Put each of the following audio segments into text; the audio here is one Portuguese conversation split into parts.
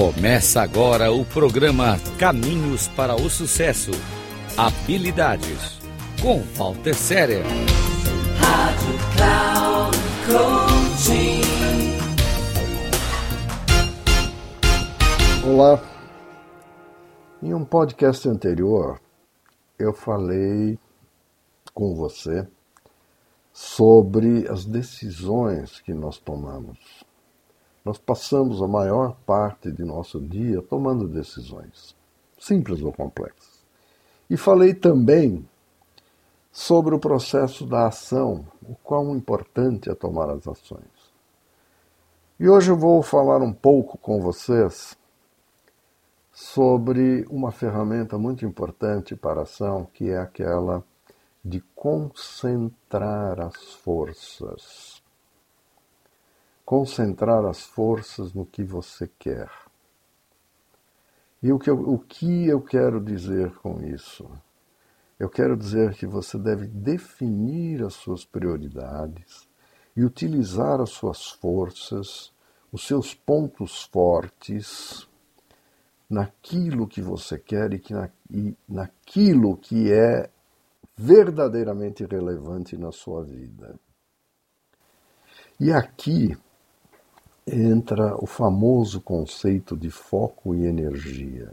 Começa agora o programa Caminhos para o Sucesso. Habilidades com Walter Séria. Rádio Cloud Coaching. Olá. Em um podcast anterior, eu falei com você sobre as decisões que nós tomamos. Nós passamos a maior parte de nosso dia tomando decisões, simples ou complexas. E falei também sobre o processo da ação, o quão importante é tomar as ações. E hoje eu vou falar um pouco com vocês sobre uma ferramenta muito importante para a ação, que é aquela de concentrar as forças. Concentrar as forças no que você quer. E o que, eu, o que eu quero dizer com isso? Eu quero dizer que você deve definir as suas prioridades e utilizar as suas forças, os seus pontos fortes naquilo que você quer e, que na, e naquilo que é verdadeiramente relevante na sua vida. E aqui entra o famoso conceito de foco e energia.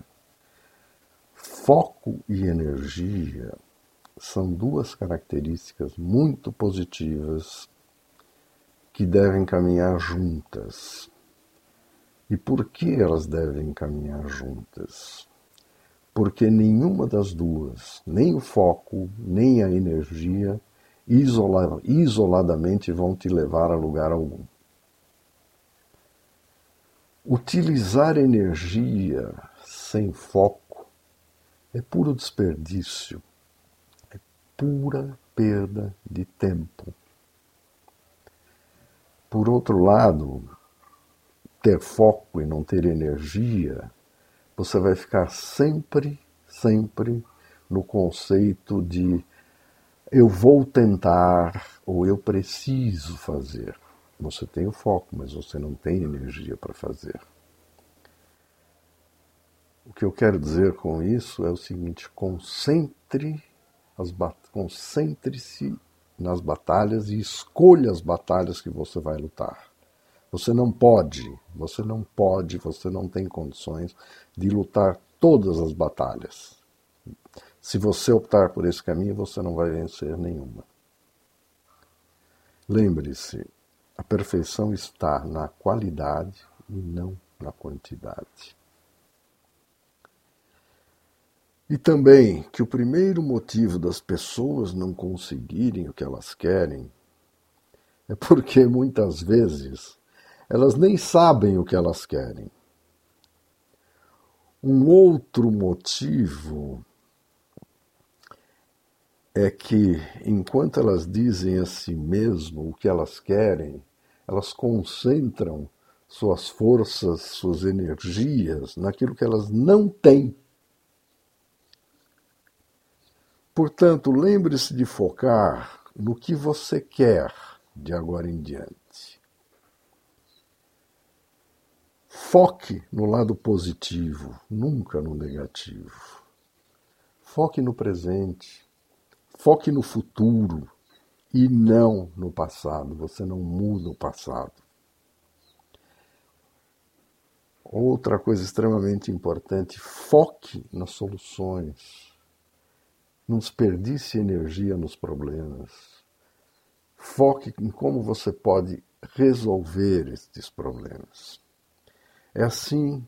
Foco e energia são duas características muito positivas que devem caminhar juntas. E por que elas devem caminhar juntas? Porque nenhuma das duas, nem o foco, nem a energia, isola, isoladamente vão te levar a lugar algum. Utilizar energia sem foco é puro desperdício, é pura perda de tempo. Por outro lado, ter foco e não ter energia, você vai ficar sempre, sempre no conceito de eu vou tentar ou eu preciso fazer. Você tem o foco, mas você não tem energia para fazer. O que eu quero dizer com isso é o seguinte: concentre as concentre-se nas batalhas e escolha as batalhas que você vai lutar. Você não pode, você não pode, você não tem condições de lutar todas as batalhas. Se você optar por esse caminho, você não vai vencer nenhuma. Lembre-se, a perfeição está na qualidade e não na quantidade. E também que o primeiro motivo das pessoas não conseguirem o que elas querem é porque muitas vezes elas nem sabem o que elas querem. Um outro motivo é que, enquanto elas dizem a si mesmo o que elas querem, elas concentram suas forças, suas energias naquilo que elas não têm. Portanto, lembre-se de focar no que você quer de agora em diante. Foque no lado positivo, nunca no negativo. Foque no presente. Foque no futuro e não no passado. Você não muda o passado. Outra coisa extremamente importante: foque nas soluções. Não desperdice energia nos problemas. Foque em como você pode resolver estes problemas. É assim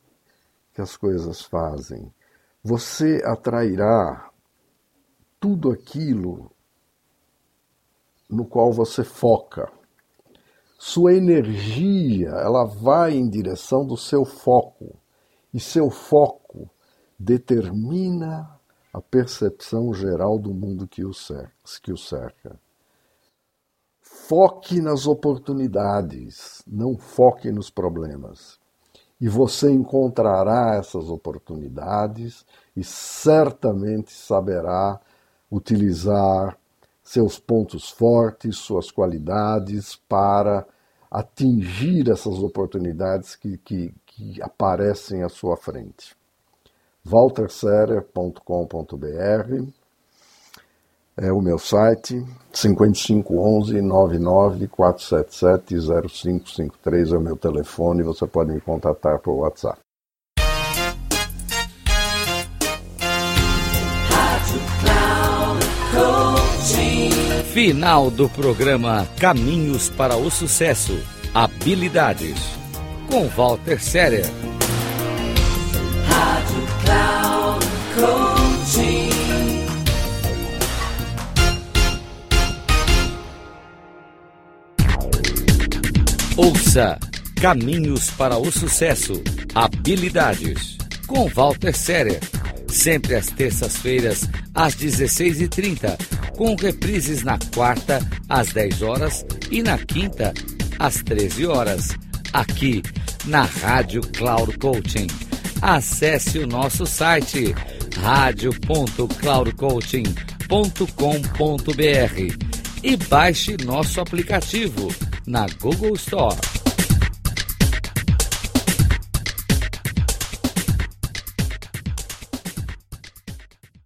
que as coisas fazem. Você atrairá tudo aquilo no qual você foca. Sua energia, ela vai em direção do seu foco. E seu foco determina a percepção geral do mundo que o cerca. Foque nas oportunidades, não foque nos problemas. E você encontrará essas oportunidades e certamente saberá utilizar seus pontos fortes, suas qualidades para atingir essas oportunidades que, que, que aparecem à sua frente. walterserer.com.br é o meu site, 5511 99477 0553 é o meu telefone, você pode me contatar por WhatsApp. Final do programa Caminhos para o Sucesso. Habilidades. Com Walter Séria. Rádio Cloud. Ouça Caminhos para o Sucesso. Habilidades. Com Walter Séria. Sempre às terças-feiras, às 16h30 com reprises na quarta, às 10 horas e na quinta, às 13 horas, aqui na Rádio Cloud Coaching. Acesse o nosso site radio.cloudcoaching.com.br e baixe nosso aplicativo na Google Store.